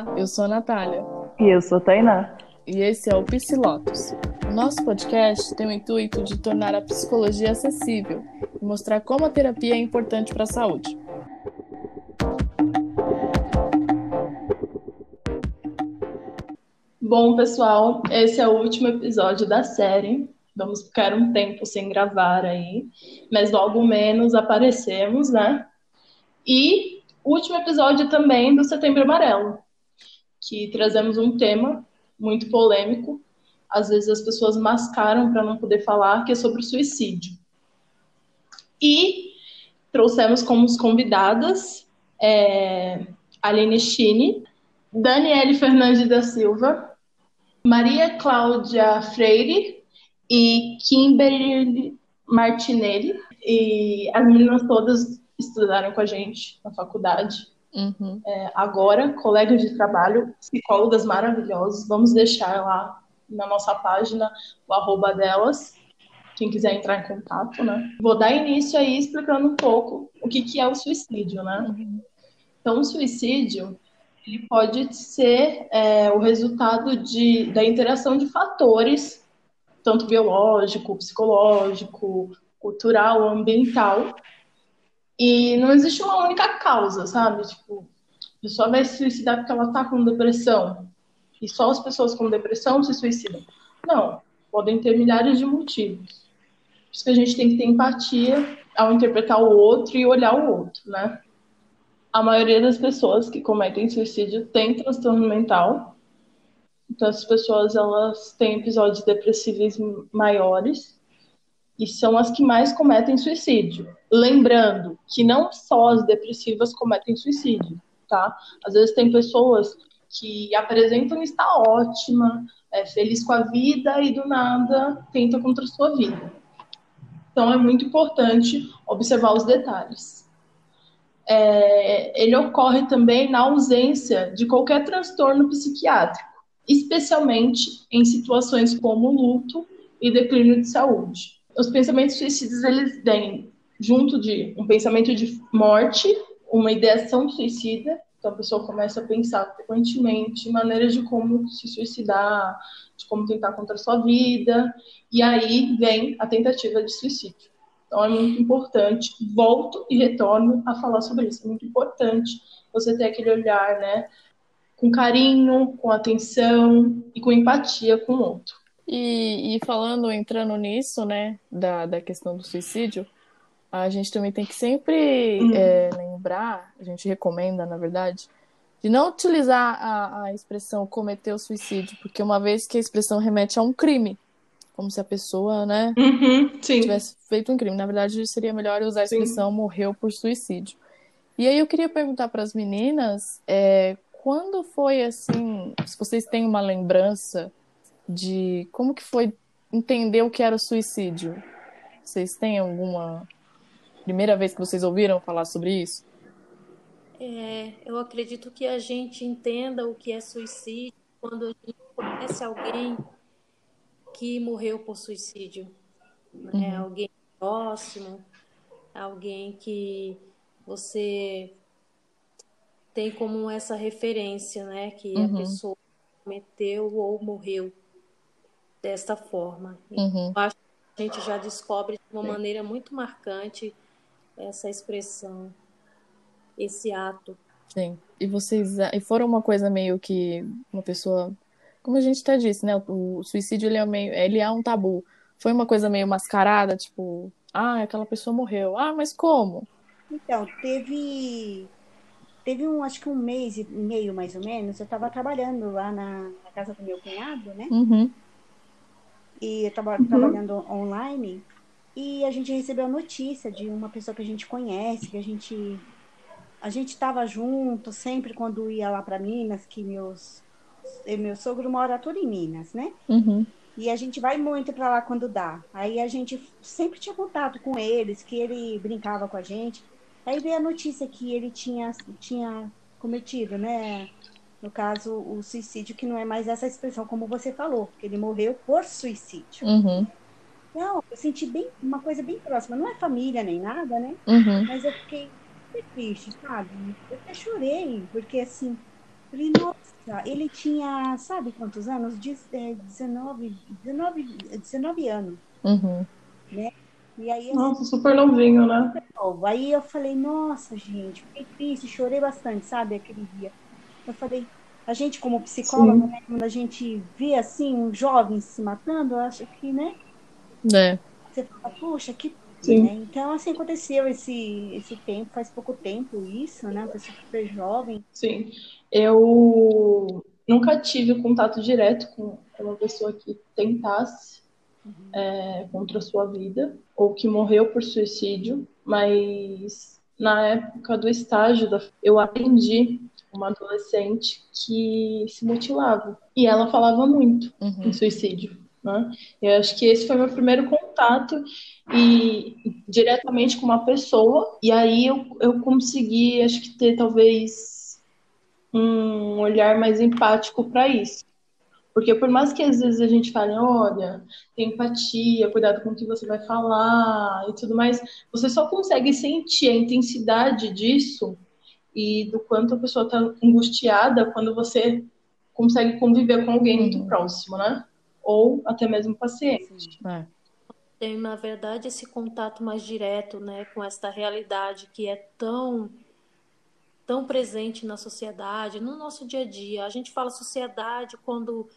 Olá, eu sou a Natália. E eu sou a Tainá. E esse é o Psilotos. Nosso podcast tem o intuito de tornar a psicologia acessível e mostrar como a terapia é importante para a saúde. Bom, pessoal, esse é o último episódio da série. Vamos ficar um tempo sem gravar aí, mas logo menos aparecemos, né? E último episódio também do Setembro Amarelo, que trazemos um tema muito polêmico. Às vezes as pessoas mascaram para não poder falar, que é sobre o suicídio. E trouxemos como convidadas é, Aline Chini, Daniele Fernandes da Silva, Maria Cláudia Freire e Kimberly Martinelli. E as meninas todas estudaram com a gente na faculdade. Uhum. É, agora, colegas de trabalho, psicólogas maravilhosas. Vamos deixar lá na nossa página o arroba delas, quem quiser entrar em contato, né? Vou dar início aí explicando um pouco o que, que é o suicídio, né? Uhum. Então, o suicídio ele pode ser é, o resultado de, da interação de fatores, tanto biológico, psicológico, cultural, ambiental, e não existe uma única causa, sabe? Tipo, a pessoa vai se suicidar porque ela tá com depressão. E só as pessoas com depressão se suicidam. Não, podem ter milhares de motivos. Por isso que a gente tem que ter empatia ao interpretar o outro e olhar o outro, né? A maioria das pessoas que cometem suicídio tem transtorno mental. Então, as pessoas elas têm episódios depressivos maiores e são as que mais cometem suicídio. Lembrando que não só as depressivas cometem suicídio, tá? Às vezes tem pessoas que apresentam estar ótima, é, feliz com a vida e do nada tenta contra a sua vida. Então é muito importante observar os detalhes. É, ele ocorre também na ausência de qualquer transtorno psiquiátrico, especialmente em situações como luto e declínio de saúde os pensamentos suicidas eles vêm junto de um pensamento de morte, uma ideação suicida, então a pessoa começa a pensar frequentemente maneiras de como se suicidar, de como tentar contra a sua vida, e aí vem a tentativa de suicídio. Então é muito importante, volto e retorno a falar sobre isso. É muito importante você ter aquele olhar, né, com carinho, com atenção e com empatia com o outro. E, e, falando, entrando nisso, né, da, da questão do suicídio, a gente também tem que sempre uhum. é, lembrar, a gente recomenda, na verdade, de não utilizar a, a expressão cometer o suicídio, porque uma vez que a expressão remete a um crime, como se a pessoa, né, uhum, tivesse feito um crime. Na verdade, seria melhor usar a expressão sim. morreu por suicídio. E aí eu queria perguntar para as meninas, é, quando foi assim, se vocês têm uma lembrança de como que foi entender o que era o suicídio. Vocês têm alguma primeira vez que vocês ouviram falar sobre isso? É, eu acredito que a gente entenda o que é suicídio quando a gente conhece alguém que morreu por suicídio. Né? Uhum. É alguém próximo, alguém que você tem como essa referência, né? Que uhum. a pessoa cometeu ou morreu desta forma. Uhum. Eu acho que a gente já descobre de uma maneira muito marcante essa expressão, esse ato. Sim. E vocês e foram uma coisa meio que uma pessoa, como a gente até disse, né? O suicídio ele é meio, ele é um tabu. Foi uma coisa meio mascarada, tipo, ah, aquela pessoa morreu. Ah, mas como? Então, teve teve um, acho que um mês e meio mais ou menos, eu estava trabalhando lá na, na, casa do meu cunhado, né? Uhum e eu estava uhum. trabalhando online e a gente recebeu a notícia de uma pessoa que a gente conhece, que a gente a gente estava junto sempre quando ia lá para Minas, que meus meu sogro mora tudo em Minas, né? Uhum. E a gente vai muito para lá quando dá. Aí a gente sempre tinha contato com eles, que ele brincava com a gente. Aí veio a notícia que ele tinha tinha cometido, né? No caso, o suicídio, que não é mais essa expressão como você falou, que ele morreu por suicídio. Uhum. Não, eu senti bem, uma coisa bem próxima. Não é família nem nada, né? Uhum. Mas eu fiquei muito triste, sabe? Eu até chorei, porque assim, Falei, nossa, ele tinha, sabe quantos anos? 19, 19, 19 anos. Uhum. Né? E aí, nossa, super novinho, né? Aí eu falei, nossa, gente, fiquei triste, chorei bastante, sabe, aquele dia. Eu falei, a gente como psicóloga, né, quando a gente vê assim um jovem se matando, eu acho que, né? É. Você fala, puxa, que. Né? Então, assim, aconteceu esse, esse tempo, faz pouco tempo isso, né? Uma pessoa super jovem. Sim. Eu nunca tive contato direto com uma pessoa que tentasse uhum. é, contra a sua vida ou que morreu por suicídio, mas na época do estágio da, eu atendi uma adolescente que se mutilava e ela falava muito uhum. em suicídio. Né? Eu acho que esse foi meu primeiro contato e diretamente com uma pessoa, e aí eu, eu consegui, acho que ter talvez um olhar mais empático para isso. Porque por mais que às vezes a gente fale, olha, tem empatia, cuidado com o que você vai falar e tudo mais, você só consegue sentir a intensidade disso e do quanto a pessoa está angustiada quando você consegue conviver com alguém muito próximo, né? ou até mesmo paciente. É. Tem, na verdade, esse contato mais direto né, com esta realidade que é tão tão presente na sociedade, no nosso dia a dia. A gente fala sociedade quando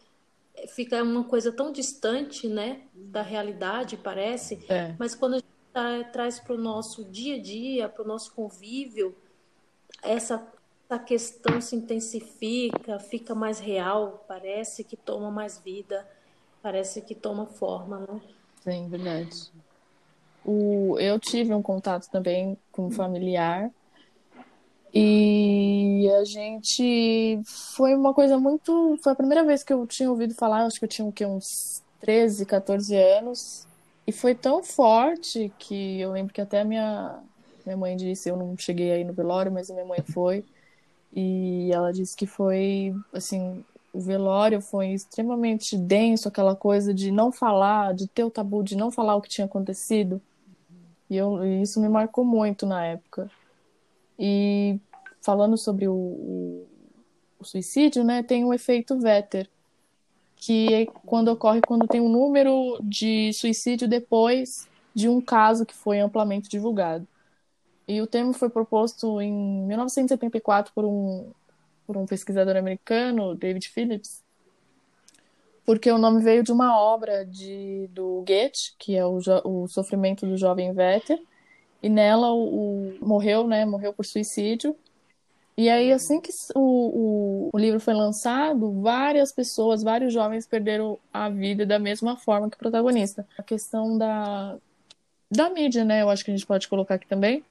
fica uma coisa tão distante, né, da realidade, parece. É. Mas quando a gente tá, traz para o nosso dia a dia, para o nosso convívio, essa, essa questão se intensifica, fica mais real, parece que toma mais vida parece que toma forma, né? Sim, verdade. O, eu tive um contato também com um familiar e a gente foi uma coisa muito. Foi a primeira vez que eu tinha ouvido falar, acho que eu tinha uns 13, 14 anos. E foi tão forte que eu lembro que até a minha, minha mãe disse, eu não cheguei aí no velório, mas minha mãe foi. E ela disse que foi, assim, o velório foi extremamente denso, aquela coisa de não falar, de ter o tabu de não falar o que tinha acontecido. E, eu, e isso me marcou muito na época. E falando sobre o, o, o suicídio, né, tem o efeito Vetter, que é quando ocorre quando tem um número de suicídio depois de um caso que foi amplamente divulgado. E o termo foi proposto em 1974 por um por um pesquisador americano, David Phillips, porque o nome veio de uma obra de, do Goethe, que é o, o Sofrimento do Jovem Werther, e nela o, o, morreu, né, morreu por suicídio. E aí, assim que o, o, o livro foi lançado, várias pessoas, vários jovens perderam a vida da mesma forma que o protagonista. A questão da, da mídia, né, eu acho que a gente pode colocar aqui também.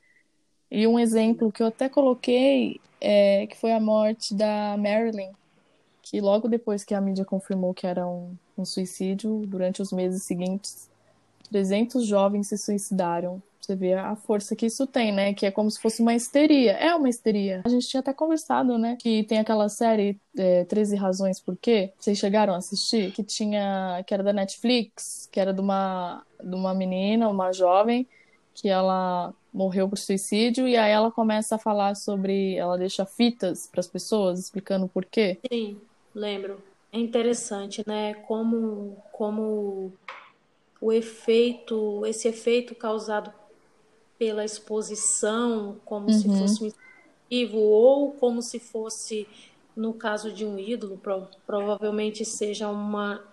E um exemplo que eu até coloquei é, que foi a morte da Marilyn, que logo depois que a mídia confirmou que era um, um suicídio, durante os meses seguintes, 300 jovens se suicidaram. Você vê a força que isso tem, né? Que é como se fosse uma histeria. É uma histeria. A gente tinha até conversado, né? Que tem aquela série é, 13 Razões Por Quê. Vocês chegaram a assistir? Que tinha. que era da Netflix, que era de uma, de uma menina, uma jovem, que ela morreu por suicídio e aí ela começa a falar sobre, ela deixa fitas para as pessoas explicando por quê. Sim, lembro. É interessante, né? Como como o efeito, esse efeito causado pela exposição, como uhum. se fosse um incentivo ou como se fosse no caso de um ídolo, pro, provavelmente seja uma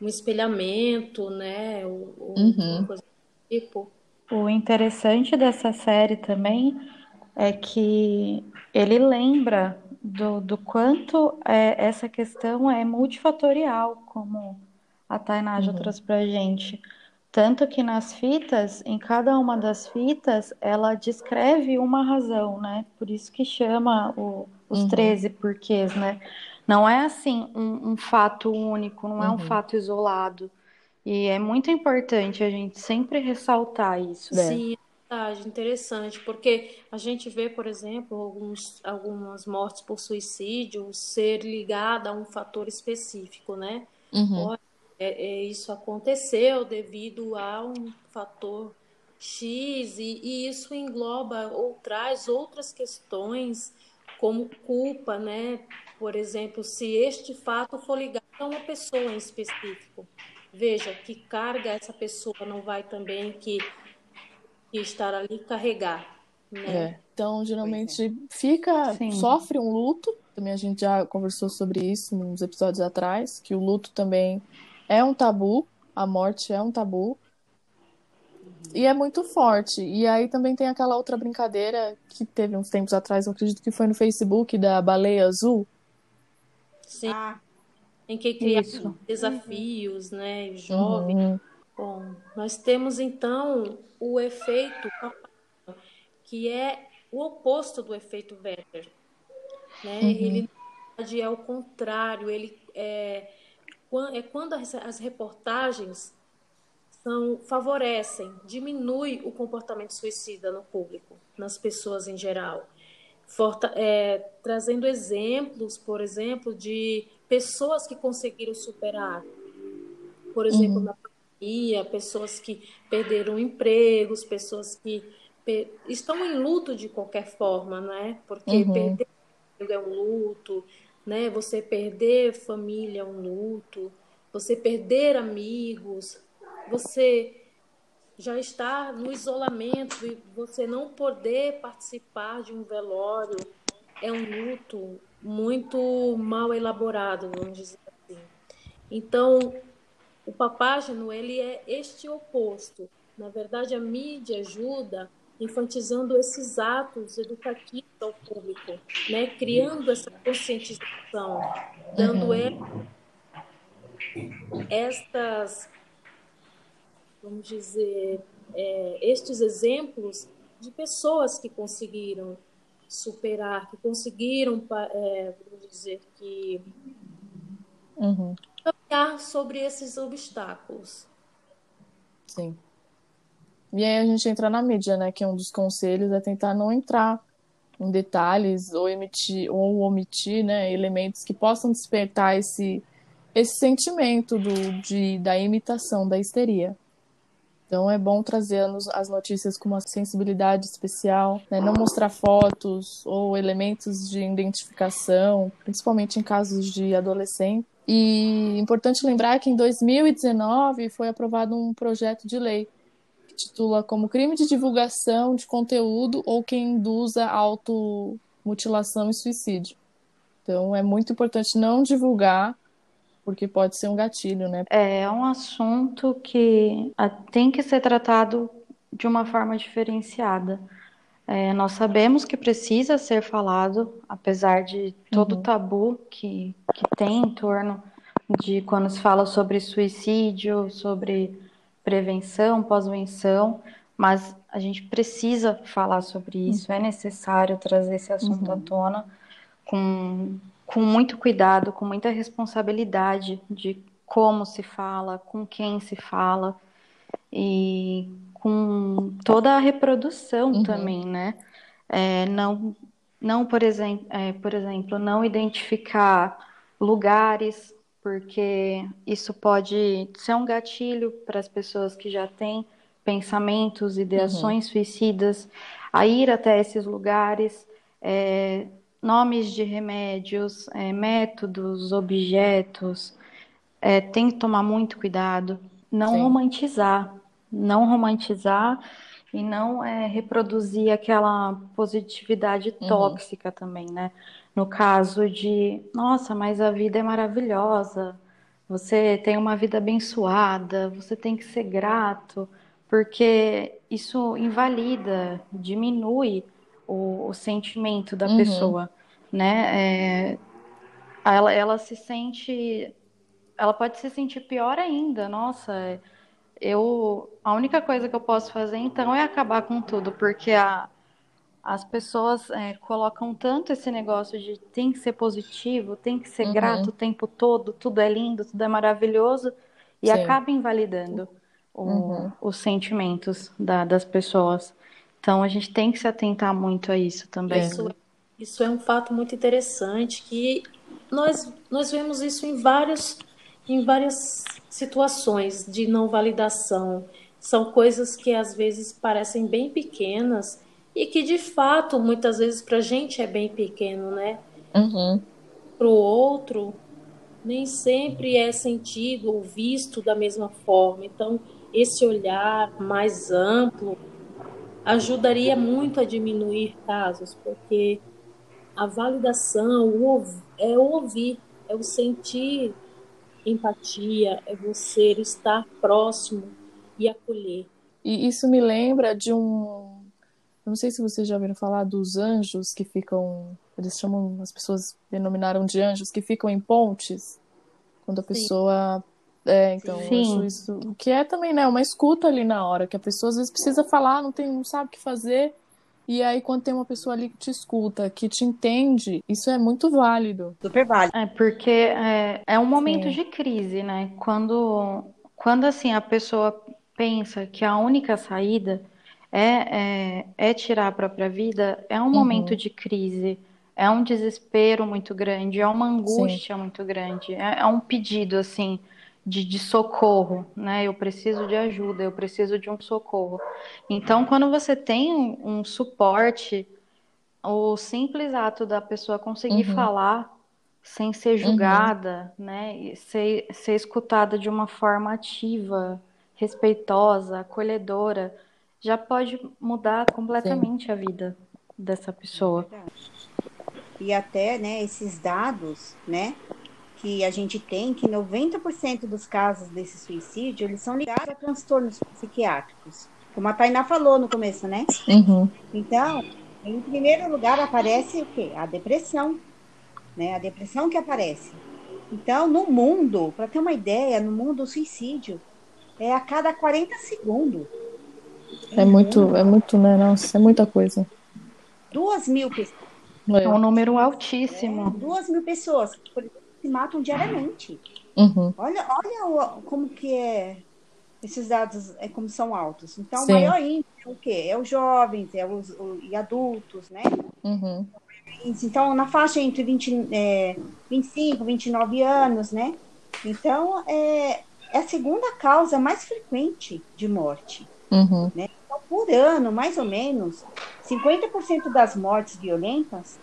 um espelhamento, né? Ou, uhum. uma coisa do tipo o interessante dessa série também é que ele lembra do, do quanto é, essa questão é multifatorial, como a Tainá já uhum. trouxe pra gente. Tanto que nas fitas, em cada uma das fitas, ela descreve uma razão, né? Por isso que chama o, os uhum. 13 porquês, né? Não é assim um, um fato único, não uhum. é um uhum. fato isolado. E é muito importante a gente sempre ressaltar isso. Né? Sim, é verdade, interessante, porque a gente vê, por exemplo, alguns, algumas mortes por suicídio ser ligada a um fator específico, né? Uhum. É, é, isso aconteceu devido a um fator X, e, e isso engloba ou traz outras questões como culpa, né? Por exemplo, se este fato for ligado a uma pessoa em específico. Veja que carga essa pessoa não vai também que, que estar ali carregar. Né? É. Então, geralmente é. fica, Sim. sofre um luto. Também a gente já conversou sobre isso nos episódios atrás, que o luto também é um tabu, a morte é um tabu. E é muito forte. E aí também tem aquela outra brincadeira que teve uns tempos atrás, eu acredito que foi no Facebook, da baleia azul. Sim. Ah, em que criar Isso. desafios, né? Jovem. Uhum. Bom, nós temos então o efeito que é o oposto do efeito Werther. Né? Uhum. Ele é o contrário, ele é, é quando as, as reportagens são, favorecem, diminui o comportamento suicida no público, nas pessoas em geral. Forta, é, trazendo exemplos, por exemplo, de pessoas que conseguiram superar, por exemplo, uhum. na pandemia, pessoas que perderam empregos, pessoas que estão em luto de qualquer forma, né? Porque uhum. perder é um luto, né? Você perder família é um luto, você perder amigos, você já está no isolamento e você não poder participar de um velório é um luto muito mal elaborado, vamos dizer assim. Então, o papágeno, ele é este oposto. Na verdade, a mídia ajuda enfatizando esses atos educativos ao público, né? criando essa conscientização, dando uhum. estas, vamos dizer, é, estes exemplos de pessoas que conseguiram superar, que conseguiram, é, vamos dizer, que uhum. caminhar sobre esses obstáculos. Sim. E aí a gente entra na mídia, né? Que um dos conselhos é tentar não entrar em detalhes ou emitir ou omitir, né, elementos que possam despertar esse esse sentimento do, de, da imitação, da histeria. Então é bom trazer as notícias com uma sensibilidade especial, né? não mostrar fotos ou elementos de identificação, principalmente em casos de adolescente. E importante lembrar que em 2019 foi aprovado um projeto de lei que titula como crime de divulgação de conteúdo ou quem induza automutilação e suicídio. Então é muito importante não divulgar porque pode ser um gatilho, né? É, é um assunto que ah, tem que ser tratado de uma forma diferenciada. É, nós sabemos que precisa ser falado, apesar de todo uhum. o tabu que, que tem em torno de quando se fala sobre suicídio, sobre prevenção, pós-venção, mas a gente precisa falar sobre isso, uhum. é necessário trazer esse assunto uhum. à tona com com muito cuidado, com muita responsabilidade de como se fala, com quem se fala e com toda a reprodução uhum. também, né? É, não, não por, exemplo, é, por exemplo, não identificar lugares, porque isso pode ser um gatilho para as pessoas que já têm pensamentos, ideações uhum. suicidas, a ir até esses lugares, é, nomes de remédios, é, métodos, objetos, é, tem que tomar muito cuidado. Não Sim. romantizar, não romantizar e não é, reproduzir aquela positividade uhum. tóxica também, né? No caso de, nossa, mas a vida é maravilhosa, você tem uma vida abençoada, você tem que ser grato, porque isso invalida, diminui o, o sentimento da uhum. pessoa, né? É, ela, ela se sente, ela pode se sentir pior ainda. Nossa, eu, a única coisa que eu posso fazer então é acabar com tudo, porque a, as pessoas é, colocam tanto esse negócio de tem que ser positivo, tem que ser uhum. grato o tempo todo, tudo é lindo, tudo é maravilhoso, e Sim. acaba invalidando o, uhum. os sentimentos da, das pessoas. Então a gente tem que se atentar muito a isso também. Isso, isso é um fato muito interessante que nós, nós vemos isso em, vários, em várias situações de não validação. São coisas que às vezes parecem bem pequenas e que de fato muitas vezes para a gente é bem pequeno, né? Uhum. Para o outro nem sempre é sentido ou visto da mesma forma. Então esse olhar mais amplo ajudaria muito a diminuir casos, porque a validação o, é o ouvir, é o sentir empatia, é você estar próximo e acolher. E isso me lembra de um. Eu não sei se vocês já ouviram falar dos anjos que ficam. Eles chamam, as pessoas denominaram de anjos, que ficam em pontes. Quando a pessoa. É, então, Sim. acho isso. Que é também, né? Uma escuta ali na hora, que a pessoa às vezes precisa falar, não, tem, não sabe o que fazer. E aí, quando tem uma pessoa ali que te escuta, que te entende, isso é muito válido. Super válido. É, porque é, é um momento Sim. de crise, né? Quando, quando, assim, a pessoa pensa que a única saída é, é, é tirar a própria vida, é um uhum. momento de crise. É um desespero muito grande, é uma angústia Sim. muito grande, é, é um pedido, assim, de, de, socorro, né? Eu preciso de ajuda, eu preciso de um socorro. Então, quando você tem um, um suporte, o simples ato da pessoa conseguir uhum. falar sem ser uhum. julgada, uhum. né? E ser, ser escutada de uma forma ativa, respeitosa, acolhedora, já pode mudar completamente Sim. a vida dessa pessoa. E até, né, esses dados, né, que a gente tem que 90% dos casos desse suicídio, eles são ligados a transtornos psiquiátricos. Como a Tainá falou no começo, né? Uhum. Então, em primeiro lugar aparece o quê? A depressão, né? A depressão que aparece. Então, no mundo, para ter uma ideia, no mundo o suicídio é a cada 40 segundos. É muito, é muito, né? Nossa, é muita coisa. Duas mil pessoas. É um número altíssimo. É, duas mil pessoas, por exemplo, se matam diariamente. Uhum. Olha, olha como que é esses dados é como são altos. Então, Sim. o maior índice é o quê? É os jovens, é os, o, e adultos, né? Uhum. Então, na faixa entre 20, é, 25 29 anos, né? Então, é, é a segunda causa mais frequente de morte. Uhum. Né? Então, por ano, mais ou menos, 50% das mortes violentas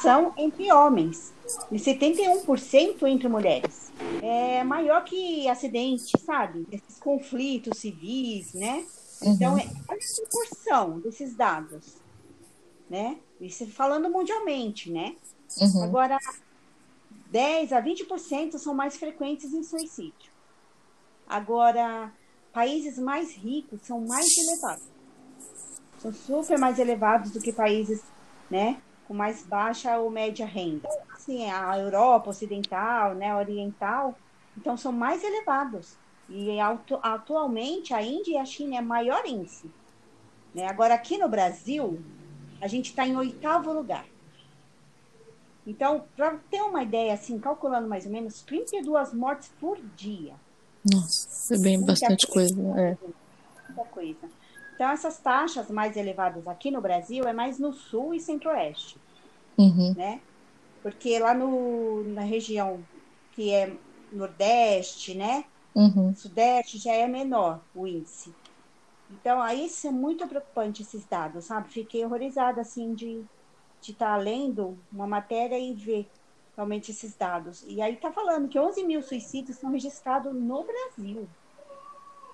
são entre homens e 71% entre mulheres. É maior que acidente, sabe? Esses conflitos civis, né? Uhum. Então, é, olha a proporção desses dados, né? Isso falando mundialmente, né? Uhum. Agora, 10 a 20% são mais frequentes em suicídio. Agora, países mais ricos são mais elevados. São super mais elevados do que países, né? Com mais baixa ou média renda. Assim, a Europa Ocidental, né, Oriental, então são mais elevados. E atualmente a Índia e a China é maior índice. Né? Agora, aqui no Brasil, a gente está em oitavo lugar. Então, para ter uma ideia, assim, calculando mais ou menos, 32 mortes por dia. Nossa, é bem Muita bastante coisa. coisa. É. Muita coisa. Então, essas taxas mais elevadas aqui no Brasil é mais no sul e centro-oeste uhum. né? Porque lá no, na região que é nordeste, né? Uhum. Sudeste já é menor o índice. Então, aí isso é muito preocupante, esses dados, sabe? Fiquei horrorizada, assim, de estar tá lendo uma matéria e ver realmente esses dados. E aí tá falando que 11 mil suicídios são registrados no Brasil.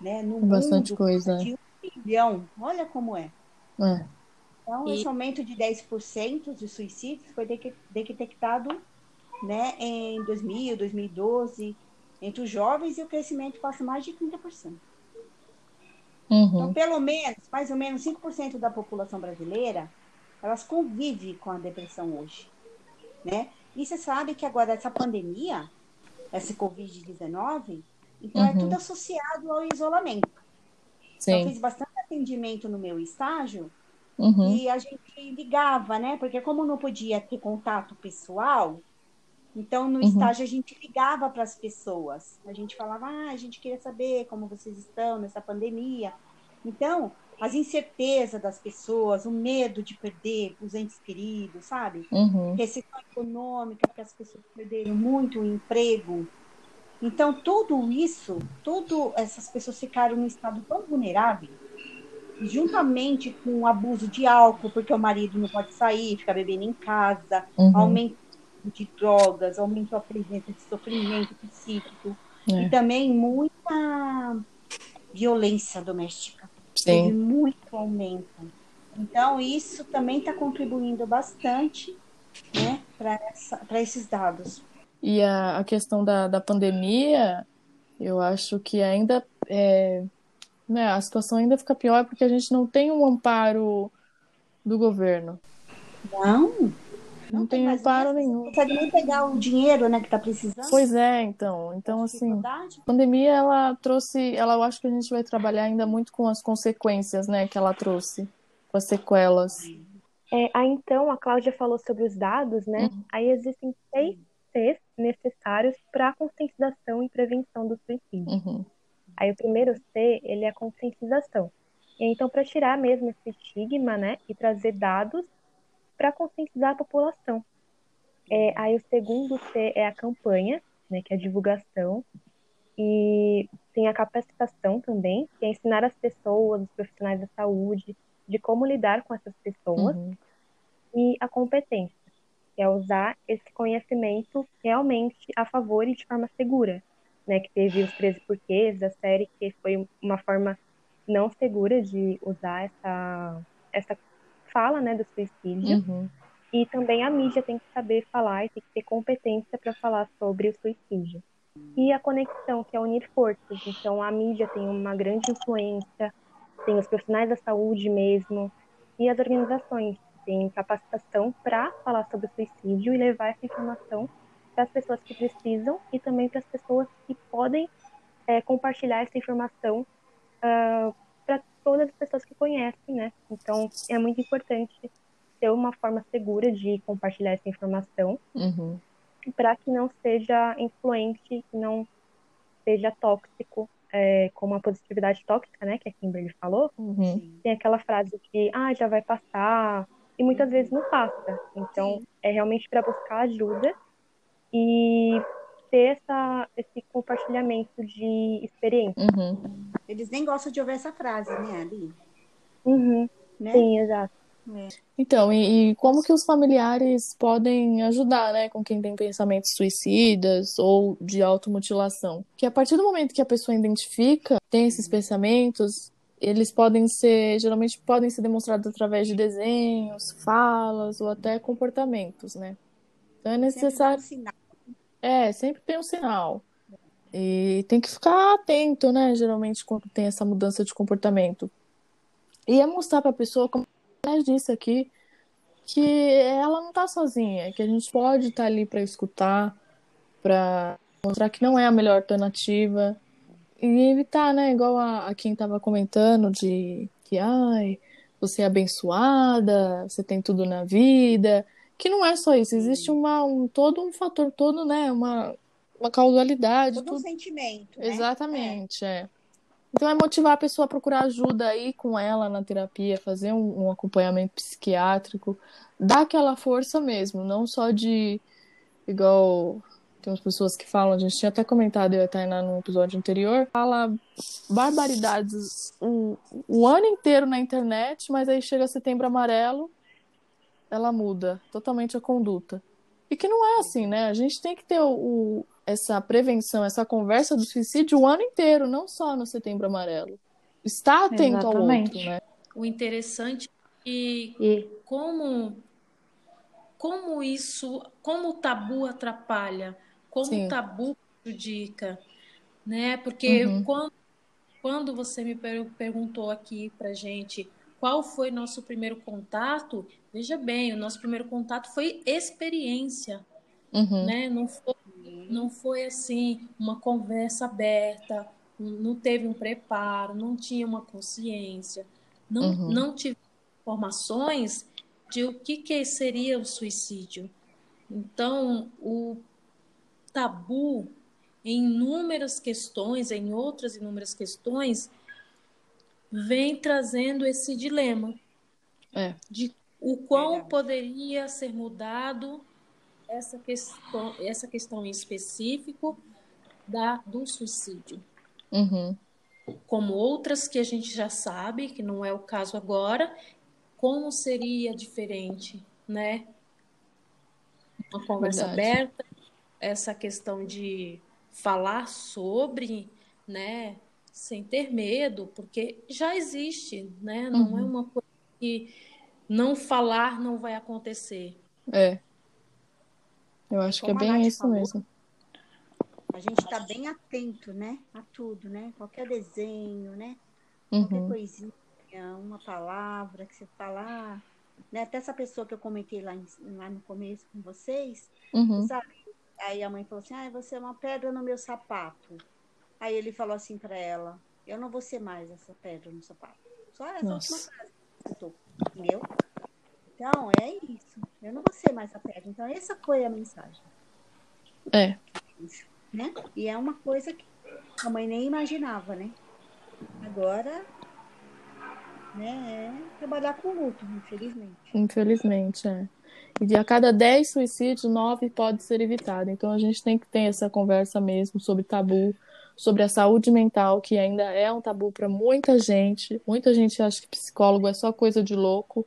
Né? No Bastante mundo, coisa. De milhão. Olha como é. É. Então, e... esse aumento de 10% de suicídios foi detectado né, em 2000, 2012, entre os jovens, e o crescimento passa mais de 30%. Uhum. Então, pelo menos, mais ou menos 5% da população brasileira, elas convivem com a depressão hoje. Né? E você sabe que agora essa pandemia, essa Covid-19, então é uhum. é tudo associado ao isolamento. Sim. Eu fiz bastante atendimento no meu estágio Uhum. E a gente ligava, né? Porque como não podia ter contato pessoal, então no uhum. estágio a gente ligava para as pessoas. A gente falava, ah, a gente queria saber como vocês estão nessa pandemia. Então, as incertezas das pessoas, o medo de perder os entes queridos, sabe? Uhum. Recessão econômica, porque as pessoas perderam muito o emprego. Então, tudo isso, tudo essas pessoas ficaram num estado tão vulnerável juntamente com o abuso de álcool, porque o marido não pode sair, fica bebendo em casa, Uhum. aumento de drogas, aumento a presença de sofrimento psíquico É. e também muita violência doméstica. Teve Sim. muito aumento. Então, isso também está contribuindo bastante né, para esses dados. E a, a questão da, da pandemia, eu acho que ainda é, né, a situação ainda fica pior porque a gente não tem um amparo do governo. Não, Não, tem mais amparo nenhum. Não consegue nem pegar o dinheiro né, que está precisando. Pois é, então. Então, assim, a pandemia, ela trouxe. Ela, eu acho que a gente vai trabalhar ainda muito com as consequências, né, que ela trouxe, com as sequelas. É, aí então, a Cláudia falou sobre os dados, né? Uhum. Aí existem seis Cs necessários para a conscientização e prevenção do suicídio. Uhum. Aí o primeiro C, ele é a conscientização. E então, para tirar mesmo esse estigma, né, e trazer dados para conscientizar a população. É, aí o segundo C é a campanha, né, que é a divulgação. E tem a capacitação também, que é ensinar as pessoas, os profissionais da saúde, de como lidar com essas pessoas. Uhum. E a competência, é usar esse conhecimento realmente a favor e de forma segura. Né, que teve os 13 porquês da série, que foi uma forma não segura de usar essa, essa fala né, do suicídio. Uhum. E também a mídia tem que saber falar e tem que ter competência para falar sobre o suicídio. E a conexão, que é unir forças. Então, a mídia tem uma grande influência, tem os profissionais da saúde mesmo, e as organizações têm capacitação para falar sobre suicídio e levar essa informação para as pessoas que precisam e também para as pessoas que podem é, compartilhar essa informação para todas as pessoas que conhecem, né? Então, é muito importante ter uma forma segura de compartilhar essa informação Uhum. para que não seja influente, que não seja tóxico, é, como a positividade tóxica, né, que a Kimberly falou. Uhum. Tem aquela frase de, ah, já vai passar, e muitas vezes não passa. Então, é realmente para buscar ajuda e ter essa, esse compartilhamento de experiência. Uhum. Eles nem gostam de ouvir essa frase, né, Ali? Uhum, Né? sim, exato. Então, e, e como que os familiares podem ajudar, né, com quem tem pensamentos suicidas ou de automutilação? Que a partir do momento que a pessoa identifica, tem esses pensamentos, eles podem ser, geralmente podem ser demonstrados através de desenhos, falas ou até comportamentos, né? Então é Sempre dá um necessário, sinal. é, sempre tem um sinal. E tem que ficar atento, né, geralmente quando tem essa mudança de comportamento. E é mostrar para a pessoa, como a disse aqui, que ela não tá sozinha, que a gente pode estar ali para escutar, para mostrar que não é a melhor alternativa e evitar, né, igual a, a quem tava comentando de que ai, você é abençoada, você tem tudo na vida, que não é só isso, existe uma um todo um fator todo, né, uma uma causalidade, Todo um tudo. sentimento, né? Exatamente, é. Então é motivar a pessoa a procurar ajuda aí com ela na terapia, fazer um, um acompanhamento psiquiátrico, dar aquela força mesmo, não só de igual tem umas pessoas que falam, a gente tinha até comentado eu e a Tainá no episódio anterior, fala barbaridades o, o ano inteiro na internet, mas aí chega setembro amarelo, ela muda totalmente a conduta. E que não é assim, né? A gente tem que ter o, o- essa prevenção, essa conversa do suicídio o ano inteiro, não só no setembro amarelo. Estar atento ao Exatamente. outro, né? O interessante é que E como como isso, como o tabu atrapalha, como Sim. o tabu prejudica, né? Porque Uhum. quando, quando você me per- perguntou aqui pra gente qual foi nosso primeiro contato, veja bem, o nosso primeiro contato foi experiência, Uhum. né? Não foi, não foi assim uma conversa aberta, não teve um preparo, não tinha uma consciência, não, Uhum. não tive informações de o que, que seria o suicídio. Então, o tabu em inúmeras questões, em outras inúmeras questões, vem trazendo esse dilema É. de o quão Verdade. poderia ser mudado essa questão, essa questão em específico da, do suicídio. Uhum. como outras que a gente já sabe, que não é o caso agora, como seria diferente, né? Uma conversa Verdade. aberta, essa questão de falar sobre, né, sem ter medo, porque já existe, né? Não é uhum. é uma coisa que não falar não vai acontecer. É. Eu acho Como que é bem isso falou, mesmo. A gente está bem atento, né? A tudo, né? Qualquer desenho, né? Qualquer uhum. coisinha, uma palavra que você falar. Né? Até essa pessoa que eu comentei lá, em, lá no começo com vocês, uhum. sabe? Aí a mãe falou assim: ah, você é uma pedra no meu sapato. Aí ele falou assim para ela: eu não vou ser mais essa pedra no sapato. Só essa Nossa. última frase. Entendeu? Então, é isso. Eu não vou ser mais a pedra. Então, essa foi a mensagem. É. Né? E é uma coisa que a mãe nem imaginava, né? Agora, né, é trabalhar com luto, infelizmente. Infelizmente, é. E de a cada 10 suicídios, 9 pode ser evitado. Então a gente tem que ter essa conversa mesmo sobre tabu, sobre a saúde mental, que ainda é um tabu para muita gente. Muita gente acha que psicólogo é só coisa de louco.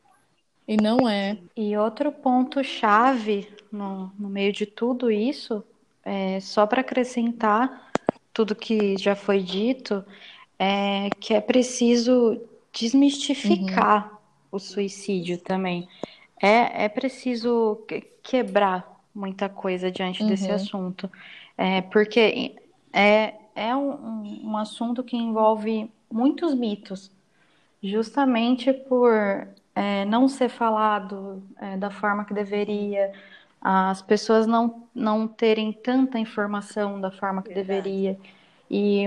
E não é. E outro ponto-chave no, no meio de tudo isso, é, só para acrescentar tudo que já foi dito, é que é preciso desmistificar uhum. o suicídio também. É, é preciso quebrar muita coisa diante uhum. desse assunto. É, porque é, é um, um assunto que envolve muitos mitos, justamente por é, não ser falado é, da forma que deveria, as pessoas não, não terem tanta informação da forma que Verdade. deveria. E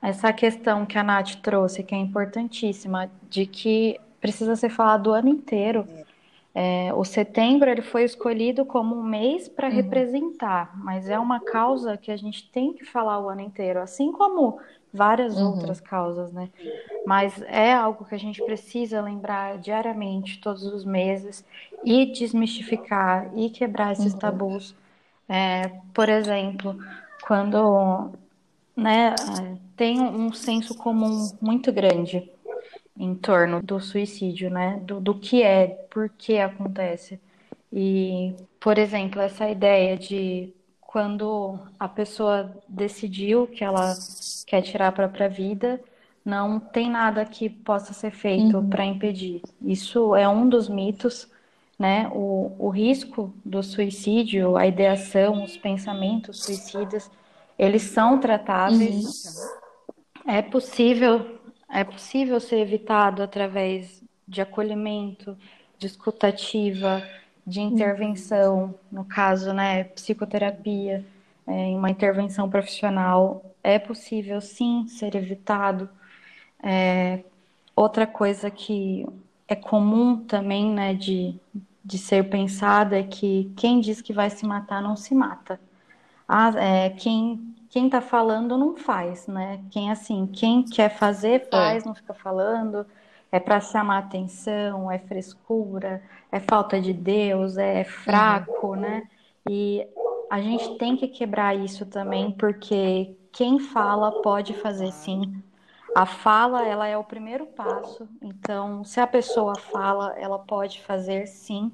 essa questão que a Nath trouxe, que é importantíssima, de que precisa ser falado o ano inteiro. É, o setembro ele foi escolhido como um mês para uhum. representar, mas é uma causa que a gente tem que falar o ano inteiro, assim como várias uhum. outras causas, né? Mas é algo que a gente precisa lembrar diariamente, todos os meses, e desmistificar e quebrar esses uhum. tabus. É, por exemplo, quando né, tem um senso comum muito grande em torno do suicídio, né? Do, do que é, por que acontece. E, por exemplo, essa ideia de quando a pessoa decidiu que ela quer tirar a própria vida, não tem nada que possa ser feito uhum. para impedir. Isso é um dos mitos, né? O, o risco do suicídio, a ideação, os pensamentos suicidas, eles são tratáveis. Uhum. É possível, é possível ser evitado através de acolhimento, de escutativa, de intervenção, no caso, né, psicoterapia, é, em uma intervenção profissional, é possível sim ser evitado. É, outra coisa que é comum também, né, de, de ser pensada é que quem diz que vai se matar não se mata. Ah, é, quem quem está falando não faz, né? Quem assim, quem quer fazer faz, é. não fica falando é para chamar atenção, é frescura, é falta de Deus, é fraco, uhum. né? E a gente tem que quebrar isso também, porque quem fala pode fazer sim. A fala, ela é o primeiro passo. Então, se a pessoa fala, ela pode fazer sim.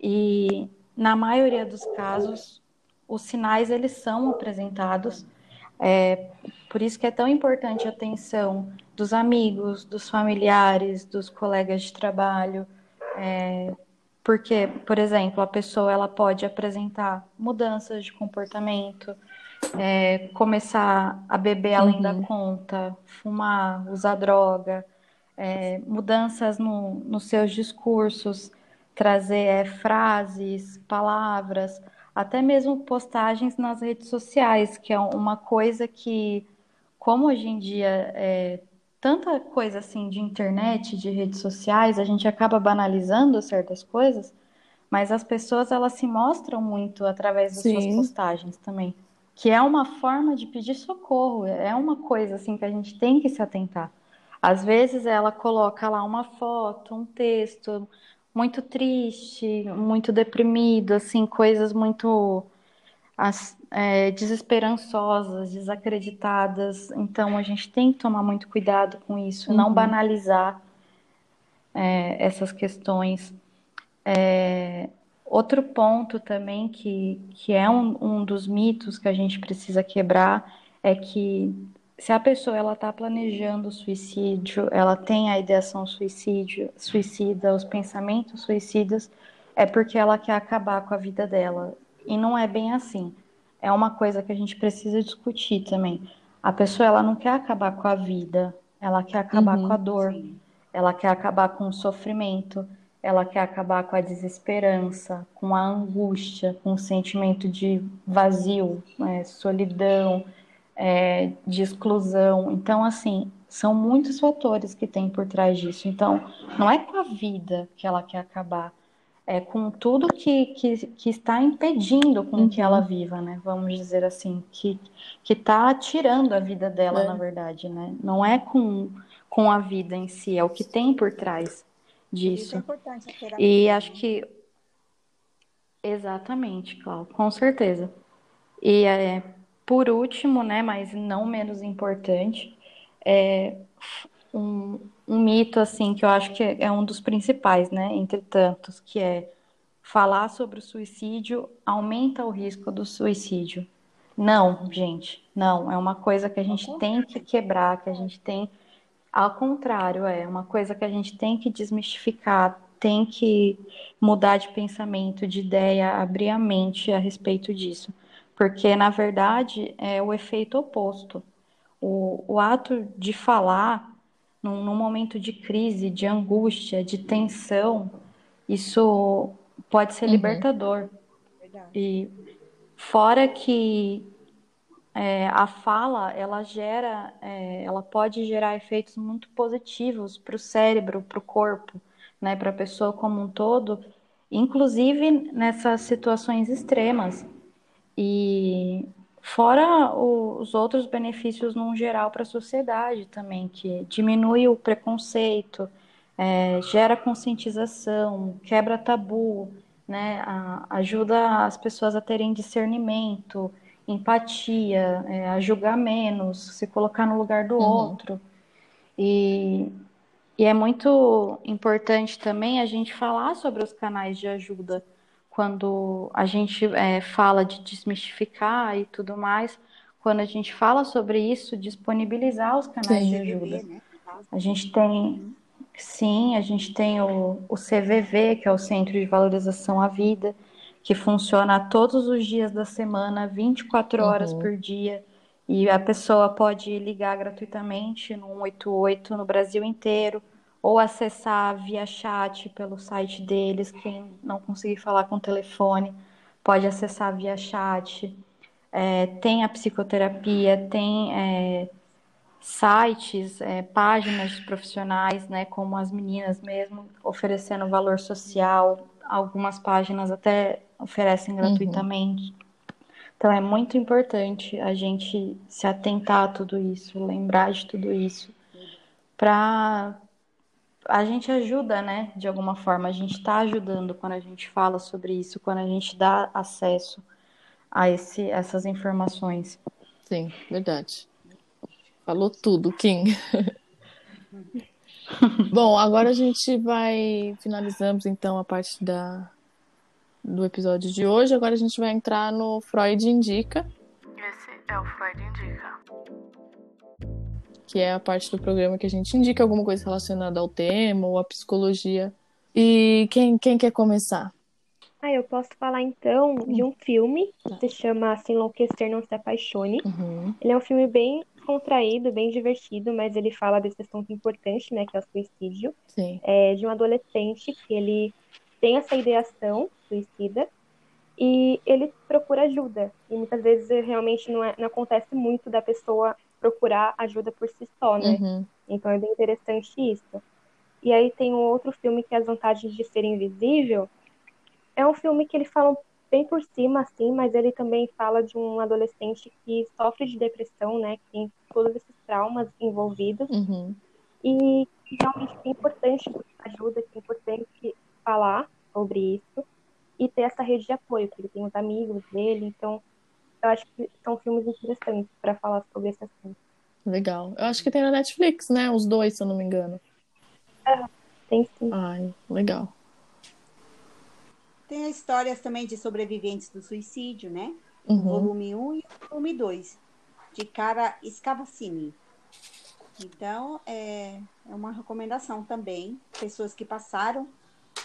E na maioria dos casos, os sinais eles são apresentados. É, por isso que é tão importante a atenção dos amigos, dos familiares, dos colegas de trabalho, é, porque, por exemplo, a pessoa ela pode apresentar mudanças de comportamento, é, começar a beber além uhum. da conta, fumar, usar droga, é, mudanças no, nos seus discursos, trazer é, frases, palavras, até mesmo postagens nas redes sociais, que é uma coisa que, como hoje em dia é, tanta coisa assim de internet, de redes sociais, a gente acaba banalizando certas coisas, mas as pessoas elas se mostram muito através das Sim. suas postagens também, que é uma forma de pedir socorro, é uma coisa assim que a gente tem que se atentar. Às vezes ela coloca lá uma foto, um texto muito triste, muito deprimido, assim, coisas muito as, é, desesperançosas, desacreditadas. Então a gente tem que tomar muito cuidado com isso, uhum. não banalizar é, essas questões. É, outro ponto também que, que é um, um dos mitos que a gente precisa quebrar é que se a pessoa ela está planejando suicídio, ela tem a ideação suicídio, suicida, os pensamentos suicidas, é porque ela quer acabar com a vida dela. E não é bem assim. É uma coisa que a gente precisa discutir também. A pessoa ela não quer acabar com a vida, ela quer acabar uhum, com a dor, sim. ela quer acabar com o sofrimento, ela quer acabar com a desesperança, com a angústia, com o sentimento de vazio, né, solidão, é, de exclusão. Então, assim, são muitos fatores que tem por trás disso. Então, não é com a vida que ela quer acabar, é com tudo que, que, que está impedindo com uhum. que ela viva, né? Vamos dizer assim, que que está tirando a vida dela, é. na verdade, né? Não é com, com a vida em si, é o que tem por trás disso. Isso é importante. E acho que exatamente, Cláudio, com certeza. E é, por último, né, mas não menos importante, é um, um mito assim que eu acho que é um dos principais, né, entre tantos, que é falar sobre o suicídio aumenta o risco do suicídio. Não, gente, não. É uma coisa que a gente tem que quebrar, que a gente tem. Ao contrário, é uma coisa que a gente tem que desmistificar, tem que mudar de pensamento, de ideia, abrir a mente a respeito disso porque na verdade é o efeito oposto. O, o ato de falar num, num, momento de crise, de angústia, de tensão, isso pode ser uhum. libertador. Verdade. E fora que é, a fala ela gera, é, ela pode gerar efeitos muito positivos para o cérebro, para o corpo, né, para a pessoa como um todo, inclusive nessas situações extremas. E fora os outros benefícios no geral para a sociedade também, que diminui o preconceito, é, gera conscientização, quebra tabu, né, a, ajuda as pessoas a terem discernimento, empatia, é, a julgar menos, se colocar no lugar do uhum. outro. E, e é muito importante também a gente falar sobre os canais de ajuda quando a gente é, fala de desmistificar e tudo mais, quando a gente fala sobre isso, disponibilizar os canais sim. de ajuda. Né? A gente tem, sim, a gente tem o, o CVV, que é o Centro de Valorização à Vida, que funciona todos os dias da semana, 24 horas uhum. por dia. E a pessoa pode ligar gratuitamente no 188 no Brasil inteiro ou acessar via chat pelo site deles. Quem não conseguir falar com o telefone pode acessar via chat. É, tem a psicoterapia, tem é, sites, é, páginas de profissionais, né, como as meninas mesmo, oferecendo valor social. Algumas páginas até oferecem uhum. gratuitamente. Uhum. Então é muito importante a gente se atentar a tudo isso, lembrar de tudo isso, para a gente ajuda, né? De alguma forma, a gente está ajudando quando a gente fala sobre isso, quando a gente dá acesso a esse, essas informações. Sim, verdade. Falou tudo, Kim. Bom, agora a gente vai finalizamos então a parte da do episódio de hoje. Agora a gente vai entrar no Freud indica. Esse é o Freud indica que é a parte do programa que a gente indica alguma coisa relacionada ao tema ou à psicologia. E quem, quem quer começar? Ah, eu posso falar então de um filme que se chama Se Enlouquecer Não Se Apaixone. Uhum. Ele é um filme bem contraído, bem divertido, mas ele fala desse assunto importante, né, que é o suicídio. É, de um adolescente que ele tem essa ideação suicida e ele procura ajuda. E muitas vezes realmente não, é, não acontece muito da pessoa procurar ajuda por si só, né? Uhum. Então é bem interessante isso. E aí tem um outro filme que é As Vantagens de Ser Invisível. É um filme que ele fala bem por cima, assim, mas ele também fala de um adolescente que sofre de depressão, né? Que tem todos esses traumas envolvidos. Uhum. E realmente é importante ajuda, que é importante falar sobre isso e ter essa rede de apoio, que ele tem os amigos dele, então eu acho que são filmes interessantes para falar sobre esse assunto. Legal. Eu acho que tem na Netflix, né? Os dois, se eu não me engano. É, tem sim. Ai, legal. Tem histórias também de sobreviventes do suicídio, né? Uhum. Volume 1 e volume 2, de cara Scavacini. Então, é, é uma recomendação também. Pessoas que passaram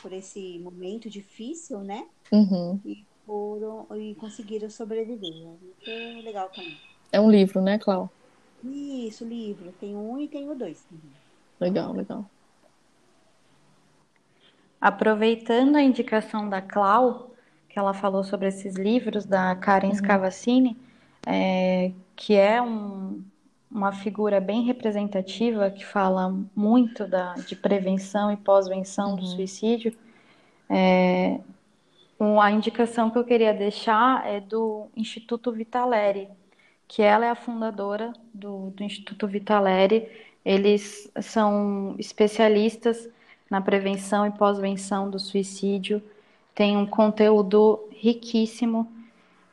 por esse momento difícil, né? Uhum. E, foram, e conseguiram sobreviver. Isso é legal também. É um livro, né, Clau? Isso, livro. Tem um e tem o dois. Legal, legal. Aproveitando a indicação da Clau, que ela falou sobre esses livros da Karen Uhum. Scavacini, é, que é um- uma figura bem representativa que fala muito da, de prevenção e pós-venção do Uhum. suicídio. É, a indicação que eu queria deixar é do Instituto Vitaleri, que ela é a fundadora do, do Instituto Vitaleri. Eles são especialistas na prevenção e pós-venção do suicídio. Tem um conteúdo riquíssimo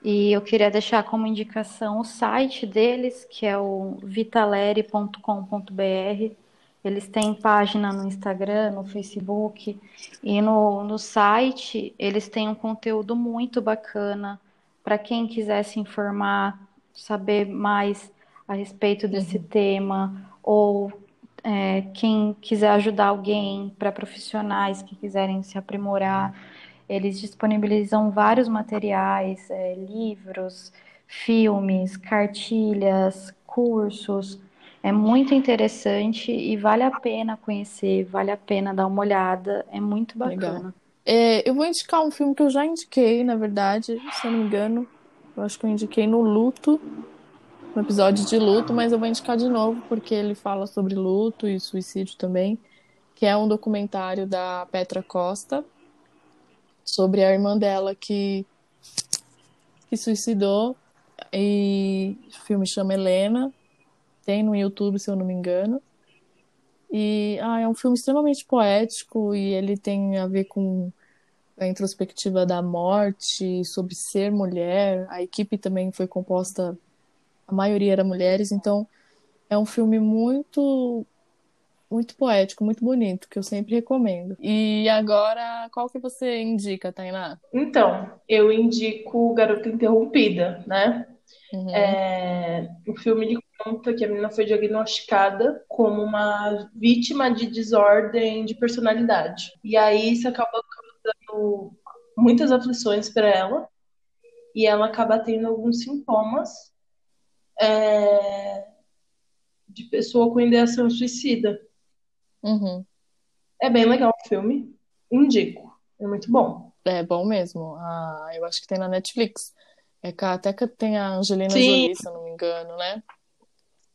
e eu queria deixar como indicação o site deles, que é o vitaleri.com.br. Eles têm página no Instagram, no Facebook e no, no site eles têm um conteúdo muito bacana para quem quiser se informar, saber mais a respeito desse tema ou é, quem quiser ajudar alguém para profissionais que quiserem se aprimorar. Eles disponibilizam vários materiais, é, livros, filmes, cartilhas, cursos. É muito interessante e vale a pena conhecer, vale a pena dar uma olhada. É muito bacana. É, eu vou indicar um filme que eu já indiquei, na verdade, se eu não me engano. Eu acho que eu indiquei no Luto, no episódio de luto, mas eu vou indicar de novo porque ele fala sobre luto e suicídio também, que é um documentário da Petra Costa sobre a irmã dela que que suicidou e o filme chama Helena, tem no YouTube, se eu não me engano. E ah, é um filme extremamente poético e ele tem a ver com a introspectiva da morte, sobre ser mulher. A equipe também foi composta, a maioria era mulheres, então é um filme muito muito poético, muito bonito, que eu sempre recomendo. E agora, qual que você indica, Tainá? Então, eu indico Garota Interrompida, né? Uhum. É, o filme conta que a menina foi diagnosticada como uma vítima de desordem de personalidade. E aí isso acaba causando muitas aflições para ela. E ela acaba tendo alguns sintomas é, de pessoa com ideação suicida. Uhum. É bem legal o filme. Indico. É muito bom. É bom mesmo. Ah, eu acho que tem na Netflix. É que até que tem a Angelina Sim. Jolie, se eu não me engano, né?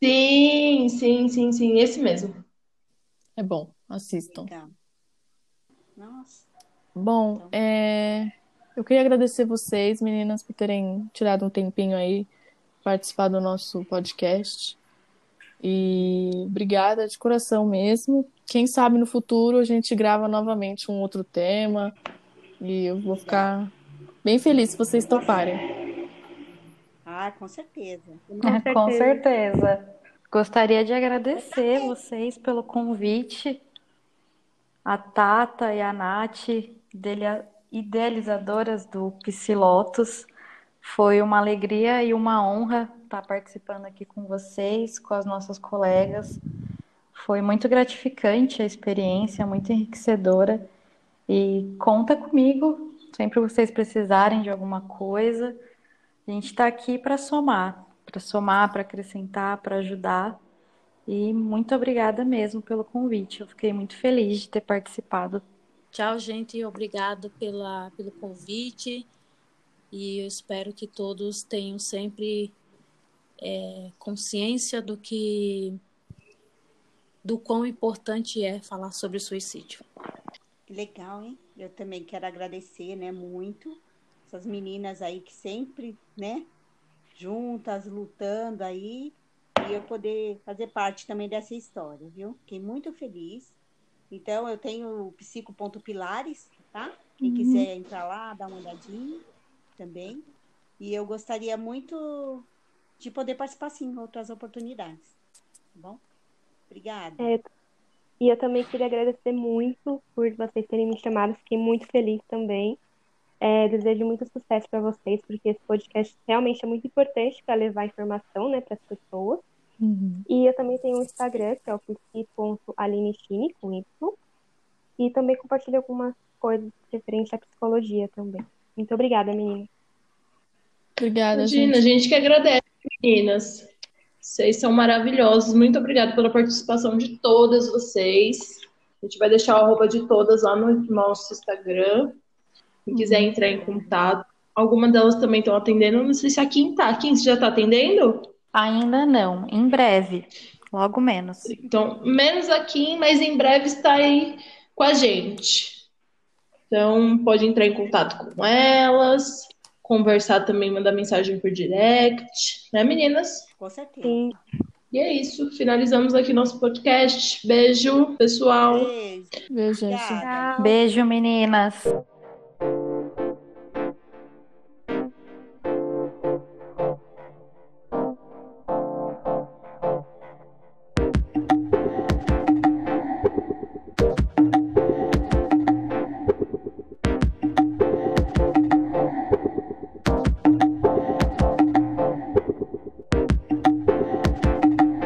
Sim, sim, sim, sim. Esse mesmo. É bom, assistam. Legal. Nossa. Bom, Então. é, eu queria agradecer vocês, meninas, por terem tirado um tempinho aí participar do nosso podcast. E obrigada de coração mesmo. Quem sabe no futuro a gente grava novamente um outro tema. E eu vou ficar bem feliz se vocês toparem. Ah, com certeza. É, com certeza. Gostaria de agradecer vocês pelo convite, a Tata e a Nath, dele- idealizadoras do Psilotos. Foi uma alegria e uma honra estar participando aqui com vocês, com as nossas colegas. Foi muito gratificante a experiência, muito enriquecedora. E conta comigo, sempre que vocês precisarem de alguma coisa. A gente está aqui para somar, para somar, para acrescentar, para ajudar. E muito obrigada mesmo pelo convite. Eu fiquei muito feliz de ter participado. Tchau, gente. Obrigado pela, pelo convite. E eu espero que todos tenham sempre é, consciência do que do quão importante é falar sobre suicídio. Legal, hein? Eu também quero agradecer, né, muito essas meninas aí que sempre, né, juntas, lutando aí, e eu poder fazer parte também dessa história, viu? Fiquei muito feliz. Então, eu tenho o psico.pilares, tá? Quem quiser entrar lá, dar uma olhadinha também. E eu gostaria muito de poder participar sim em outras oportunidades. Tá bom? Obrigada. É, e eu também queria agradecer muito por vocês terem me chamado. Fiquei muito feliz também. É, desejo muito sucesso para vocês, porque esse podcast realmente é muito importante para levar informação né, para as pessoas. Uhum. E eu também tenho um Instagram, que é o psi.alinechine, com Y. E também compartilho algumas coisas referentes à psicologia também. Muito obrigada, menina. Obrigada, Imagina, gente. a gente que agradece, meninas. Vocês são maravilhosos. Muito obrigada pela participação de todas vocês. A gente vai deixar a roupa de todas lá no nosso Instagram. Quem quiser entrar em contato. Algumas delas também estão atendendo. Não sei se a Kim tá. Kim, você já tá atendendo? Ainda não, em breve, logo menos. Então, menos a Kim, mas em breve está aí com a gente. Então, pode entrar em contato com elas, conversar também, mandar mensagem por direct, né, meninas? Com certeza. Sim. E é isso. Finalizamos aqui nosso podcast. Beijo, pessoal. Beijo. Beijo. Beijo, meninas.